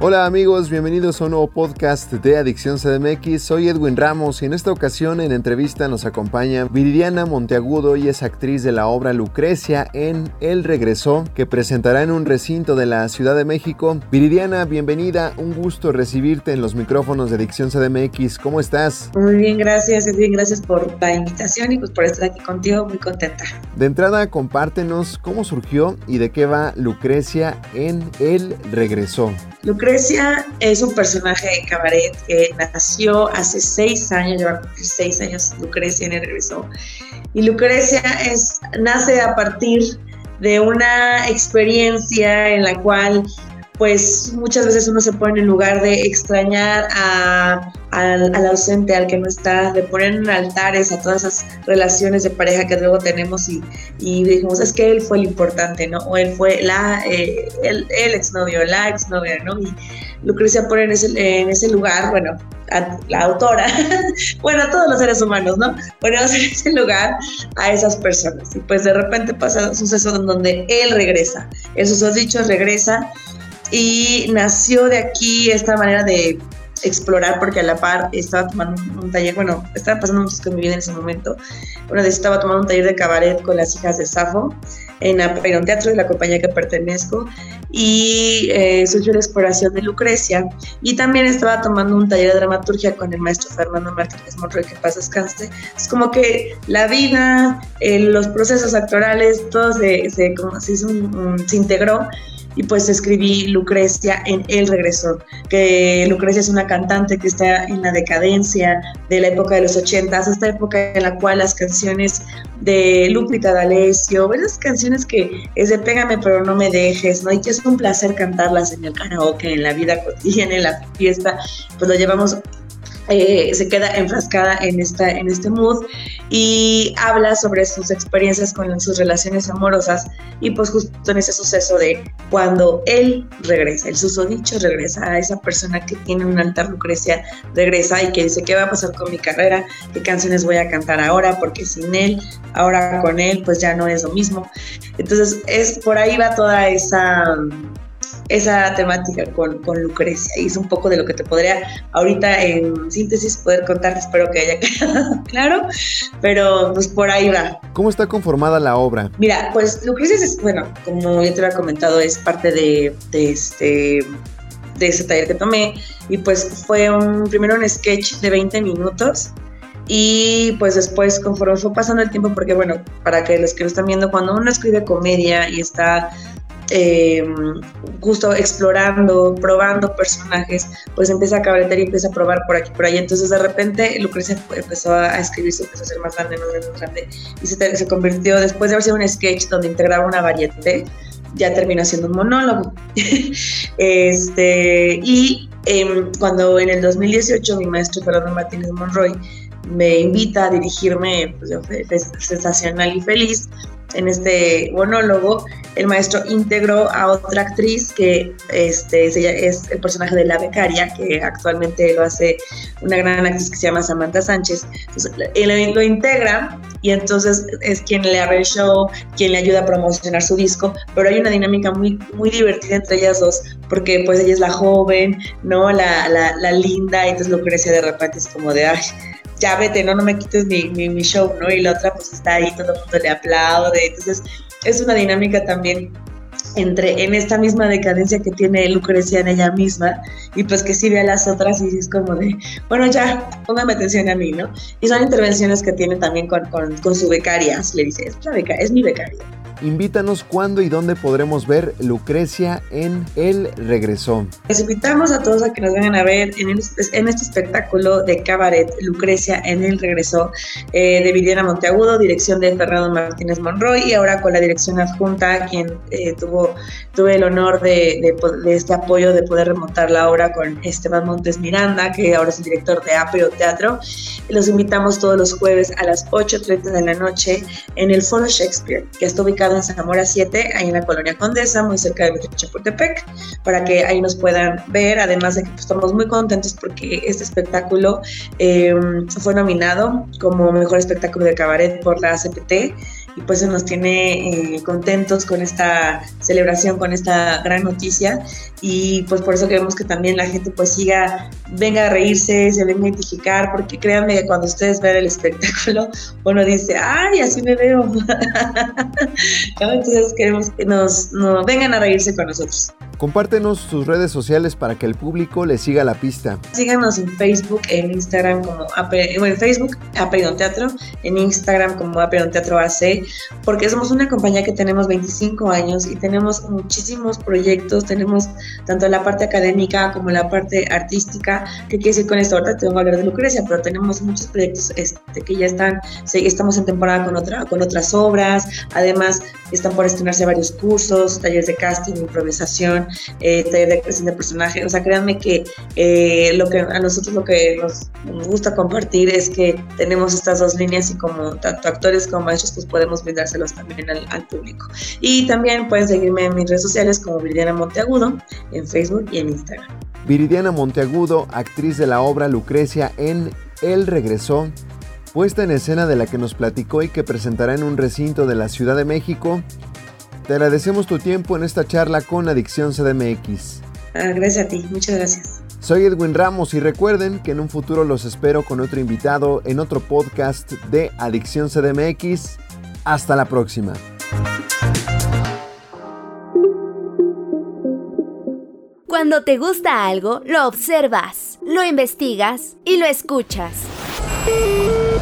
Hola amigos, bienvenidos a un nuevo podcast de Adicción CDMX. Soy Edwin Ramos y en esta ocasión en entrevista nos acompaña Viridiana Monteagudo y es actriz de la obra Lucrecia en El Regresó que presentará en un recinto de la Ciudad de México. Viridiana, bienvenida, un gusto recibirte en los micrófonos de Adicción CDMX. ¿Cómo estás? Muy bien, gracias Edwin, gracias por la invitación y pues por estar aquí contigo, muy contenta. De entrada, compártenos cómo surgió y de qué va Lucrecia en El Regresó. Lucrecia es un personaje de cabaret que nació hace seis años, lleva seis años Lucrecia en el regreso. Y Lucrecia es, nace a partir de una experiencia en la cual pues muchas veces uno se pone en lugar de extrañar al, ausente, al que no está, de poner en altares a todas esas relaciones de pareja que luego tenemos y, y dijimos, es que él fue el importante, ¿no? O él fue la, eh, el, el, exnovio, la exnovia, ¿no? Y Lucrecia pone en ese, en ese lugar, bueno, la autora, bueno, a todos los seres humanos, ¿no? Ponemos en ese lugar a esas personas. Y pues de repente pasa un suceso en donde él regresa, el susodicho regresa y nació de aquí esta manera de explorar porque a la par estaba tomando un taller, bueno, estaba pasando muchas con mi vida en ese momento. Una vez estaba tomando un taller de cabaret con las hijas de Safo en, un teatro de la compañía que pertenezco y eh, surgió la exploración de Lucrecia y también estaba tomando un taller de dramaturgia con el maestro Fernando Martínez Monroy que pasa descanse. Es como que la vida, eh, los procesos actorales, todo se, se, como, se, hizo se integró y pues escribí Lucrecia en El Regresor, que Lucrecia es una cantante que está en la decadencia de la época de los ochentas, esta época en la cual las canciones de Lupita D'Alessio, esas canciones que es de pégame pero no me dejes, ¿no? Y que es un placer cantarlas en el karaoke, en la vida cotidiana, en la fiesta, pues lo llevamos eh, se queda enfrascada en, esta, en este mood y habla sobre sus experiencias con sus relaciones amorosas y pues justo en ese suceso de cuando él regresa, el susodicho regresa a esa persona que tiene un altar Lucrecia, regresa y que dice qué va a pasar con mi carrera, qué canciones voy a cantar ahora, porque sin él, ahora con él, pues ya no es lo mismo. Entonces es por ahí va toda esa esa temática con, con, Lucrecia. Y es un poco de lo que te podría ahorita en síntesis poder contar. Espero que haya quedado claro, pero pues por ahí va. ¿Cómo está conformada la obra? Mira, pues Lucrecia es, bueno, como ya te había comentado, es parte de, de este de ese taller que tomé y pues fue un primero un sketch de 20 minutos y pues después conforme fue pasando el tiempo porque bueno para que los que lo están viendo cuando uno escribe comedia y está eh, justo explorando, probando personajes, pues empieza a cabretear y empieza a probar por aquí por allá. Entonces de repente Lucrecia empezó a escribir, se empezó a ser más grande, más grande, y se, se convirtió, después de haber sido un sketch donde integraba una variante, ya terminó siendo un monólogo. este, y em, cuando en el 2018 mi maestro Fernando Martínez Monroy me invita a dirigirme, pues sensacional y feliz en este monólogo, el maestro integró a otra actriz que este, es el personaje de la becaria, que actualmente lo hace una gran actriz que se llama Samantha Sánchez. Entonces, él lo integra y entonces es quien le abre el show, quien le ayuda a promocionar su disco, pero hay una dinámica muy, muy divertida entre ellas dos, porque pues ella es la joven, ¿no? La, la, la linda, y entonces lo decía de repente es como de, ay, ya vete, no, no me quites mi, mi, show, ¿no? Y la otra pues está ahí, todo el mundo le aplaude. Entonces es una dinámica también entre en esta misma decadencia que tiene Lucrecia en ella misma y pues que sí ve a las otras y es como de, bueno, ya, póngame atención a mí, ¿no? Y son intervenciones que tiene también con, con, su becaria, le dice, es, la beca, es mi becaria. Invítanos cuándo y dónde podremos ver Lucrecia en El Regresó. Les invitamos a todos a que nos vengan a ver en, en este espectáculo de cabaret Lucrecia en El Regresó eh, de Viridiana Monteagudo, dirección de Fernando Martínez Monroy y ahora con la dirección adjunta, quien eh, tuvo, tuve el honor de, de, este apoyo de poder remontar la obra con Esteban Montes Miranda, que ahora es el director de Apio Teatro. Los invitamos todos los jueves a las 8.30 de la noche en el Foro Shakespeare, que está ubicado en Zamora 7, ahí en la colonia Condesa, muy cerca de Chapultepec, para que ahí nos puedan ver, además de que pues, estamos muy contentos porque este espectáculo eh, fue nominado como mejor espectáculo de cabaret por la CPT y pues eso nos tiene eh, contentos con esta celebración, con esta gran noticia y pues por eso queremos que también la gente pues siga, venga a reírse, se venga a identificar, porque créanme que cuando ustedes ven el espectáculo uno dice, ay, así me veo. Entonces queremos que nos, nos vengan a reírse con nosotros. Compártenos sus redes sociales para que el público le siga la pista. Síganos en Facebook, en Instagram como bueno, en Facebook Aperidon Teatro, en Instagram como Aperidon Teatro AC, porque somos una compañía que tenemos 25 años y tenemos muchísimos proyectos, tenemos tanto la parte académica como la parte artística. ¿Qué quiere decir con esto? Ahorita tengo que hablar de Lucrecia, pero tenemos muchos proyectos este, que ya están, estamos en temporada con, otra, con otras obras, además están por estrenarse varios cursos, talleres de casting, improvisación eh, de creación de personaje. O sea, créanme que eh, lo que a nosotros lo que nos, gusta compartir es que tenemos estas dos líneas y como tanto actores como maestros, pues podemos brindárselos también al, público. Y también pueden seguirme en mis redes sociales como Viridiana Monteagudo, en Facebook y en Instagram. Viridiana Monteagudo, actriz de la obra Lucrecia en El Regresó, puesta en escena de la que nos platicó y que presentará en un recinto de la Ciudad de México te agradecemos tu tiempo en esta charla con Adicción CDMX. Ah, gracias a ti, muchas gracias. Soy Edwin Ramos y recuerden que en un futuro los espero con otro invitado en otro podcast de Adicción CDMX. Hasta la próxima. Cuando te gusta algo, lo observas, lo investigas y lo escuchas.